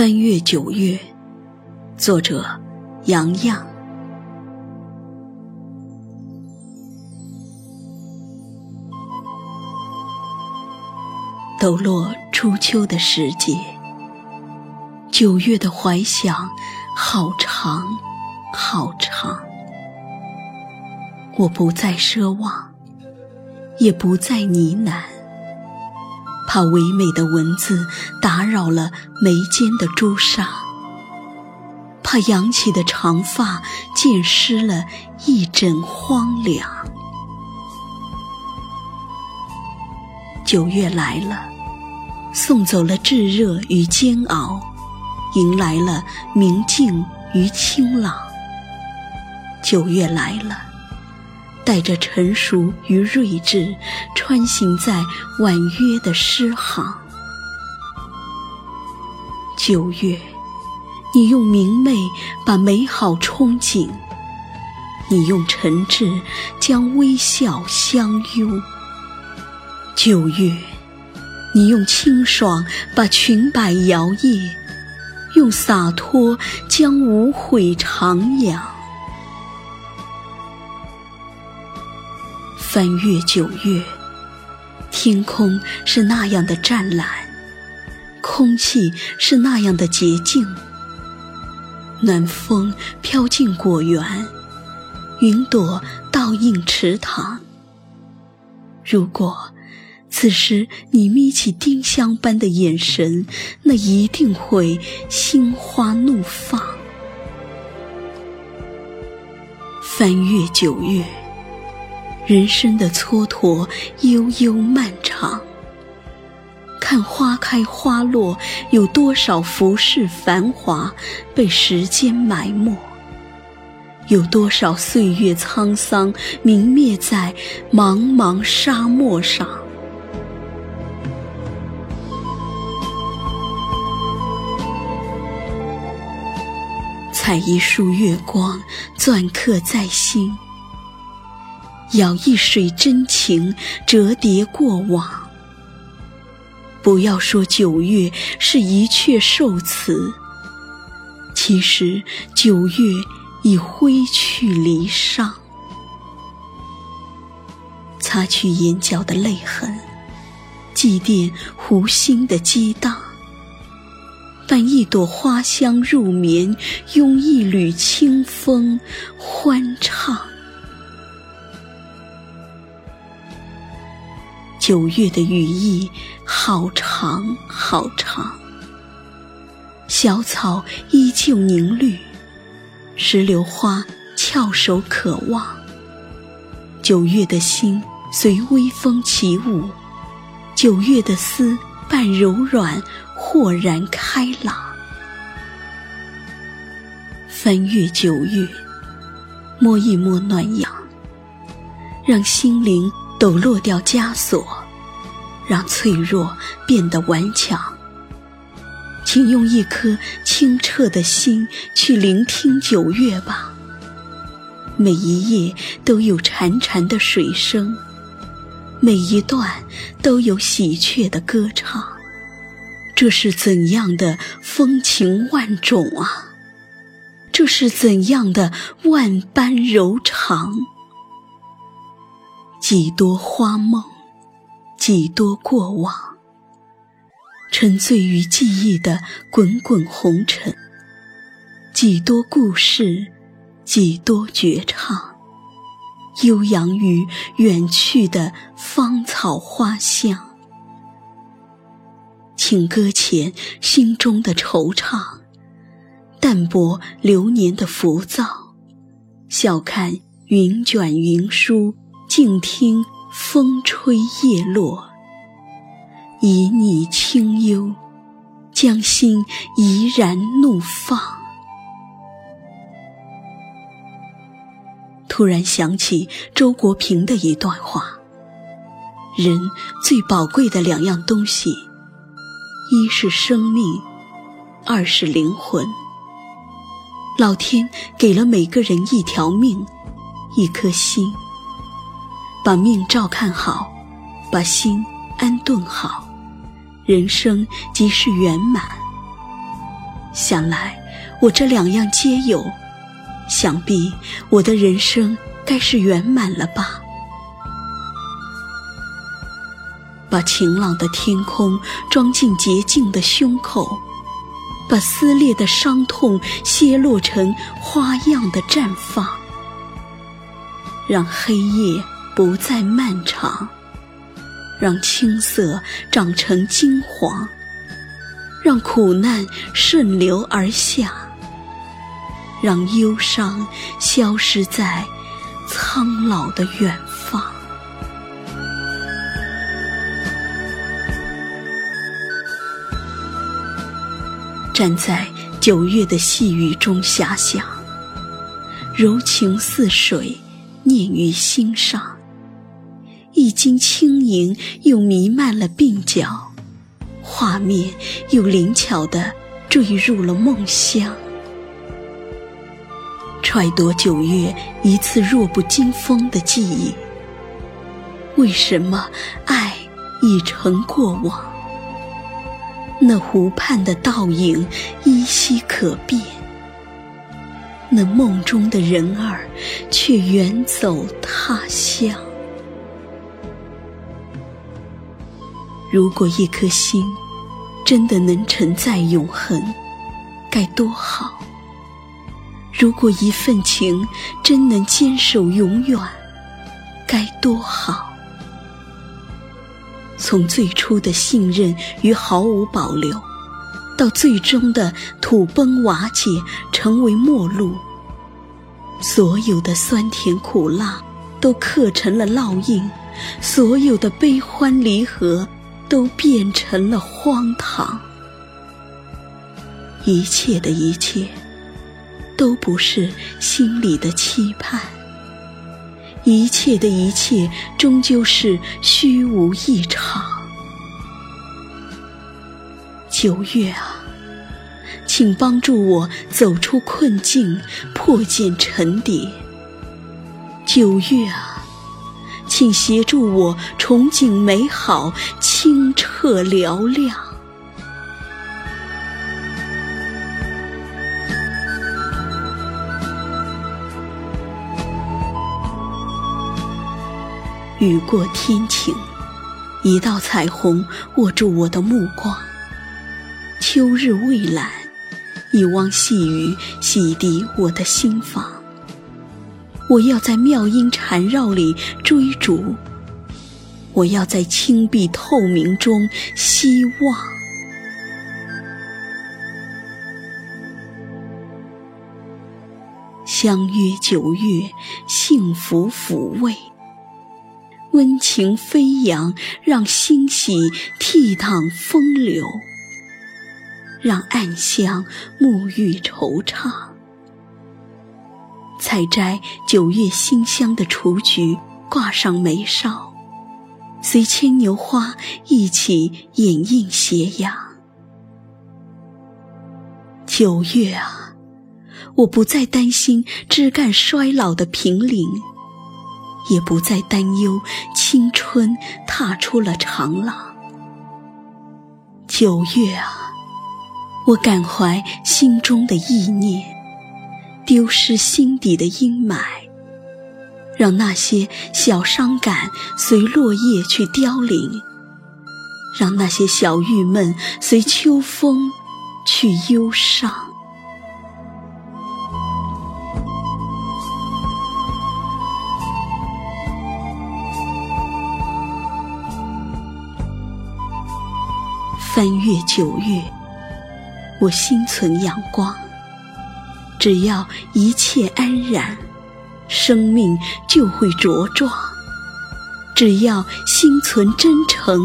三月九月，作者杨洋。抖落初秋的时节，九月的怀想好长好长。我不再奢望，也不再呢喃。怕唯美的文字打扰了眉间的朱砂，怕扬起的长发溅湿了一枕荒凉。九月来了，送走了炙热与煎熬，迎来了明净与清朗。九月来了。带着成熟与睿智，穿行在婉约的诗行。九月，你用明媚把美好憧憬，你用诚挚将微笑相拥。九月，你用清爽把裙摆摇曳，用洒脱将无悔徜徉。翻越九月，天空是那样的湛蓝，空气是那样的洁净。暖风飘进果园，云朵倒映池塘。如果此时你眯起丁香般的眼神，那一定会心花怒放。翻越九月。人生的蹉跎悠悠漫长，看花开花落，有多少浮世繁华被时间埋没？有多少岁月沧桑泯灭在茫茫沙漠上？采一束月光，篆刻在心。舀一水真情，折叠过往。不要说九月是一阙寿词，其实九月已挥去离殇。擦去眼角的泪痕，祭奠湖心的激荡。伴一朵花香入眠，拥一缕清风欢唱。九月的羽翼好长好长，小草依旧凝绿，石榴花翘首渴望。九月的心随微风起舞，九月的丝半柔软，豁然开朗。翻阅九月，摸一摸暖阳，让心灵。抖落掉枷锁，让脆弱变得顽强。请用一颗清澈的心去聆听九月吧。每一页都有潺潺的水声，每一段都有喜鹊的歌唱。这是怎样的风情万种啊！这是怎样的万般柔肠！几多花梦，几多过往，沉醉于记忆的滚滚红尘；几多故事，几多绝唱，悠扬于远去的芳草花香。请搁浅心中的惆怅，淡泊流年的浮躁，笑看云卷云舒。静听风吹叶落，旖旎清幽，将心怡然怒放。突然想起周国平的一段话：人最宝贵的两样东西，一是生命，二是灵魂。老天给了每个人一条命，一颗心。把命照看好，把心安顿好，人生即是圆满。想来我这两样皆有，想必我的人生该是圆满了吧。把晴朗的天空装进洁净的胸口，把撕裂的伤痛泄落成花样的绽放，让黑夜不再漫长，让青涩长成金黄，让苦难顺流而下，让忧伤消失在苍老的远方。站在九月的细雨中遐想，柔情似水，念于心上。一经轻盈，又弥漫了鬓角，画面又灵巧地坠入了梦乡。揣度九月一次弱不禁风的记忆，为什么爱已成过往？那湖畔的倒影依稀可辨，那梦中的人儿却远走他乡。如果一颗心真的能承载永恒，该多好！如果一份情真能坚守永远，该多好！从最初的信任与毫无保留，到最终的土崩瓦解，成为陌路。所有的酸甜苦辣都刻成了烙印，所有的悲欢离合都变成了荒唐。一切的一切，都不是心里的期盼。一切的一切，终究是虚无一场。九月啊，请帮助我走出困境，破茧成蝶。九月啊，请协助我憧憬美好，清澈嘹亮。雨过天晴，一道彩虹握住我的目光。秋日蔚蓝，一汪细雨洗涤我的心房。我要在妙音缠绕里追逐，我要在清碧透明中希望。相约九月，幸福抚慰。温情飞扬，让欣喜倜傥风流，让暗香沐浴惆怅。采摘九月馨香的雏菊，挂上眉梢，随牵牛花一起掩映斜阳。九月啊，我不再担心枝干衰老的平林。也不再担忧，青春踏出了长廊。九月啊，我感怀心中的意念，丢失心底的阴霾，让那些小伤感随落叶去凋零，让那些小郁闷随秋风去忧伤。翻越九月，我心存阳光。只要一切安然，生命就会茁壮；只要心存真诚，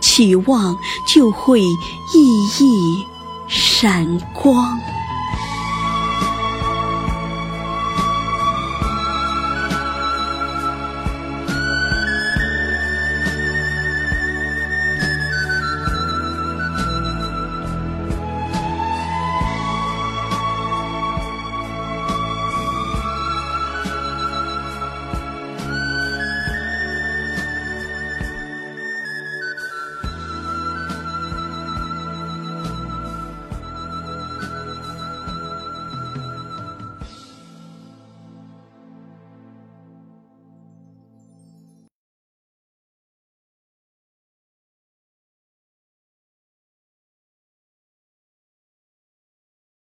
期望就会熠熠闪光。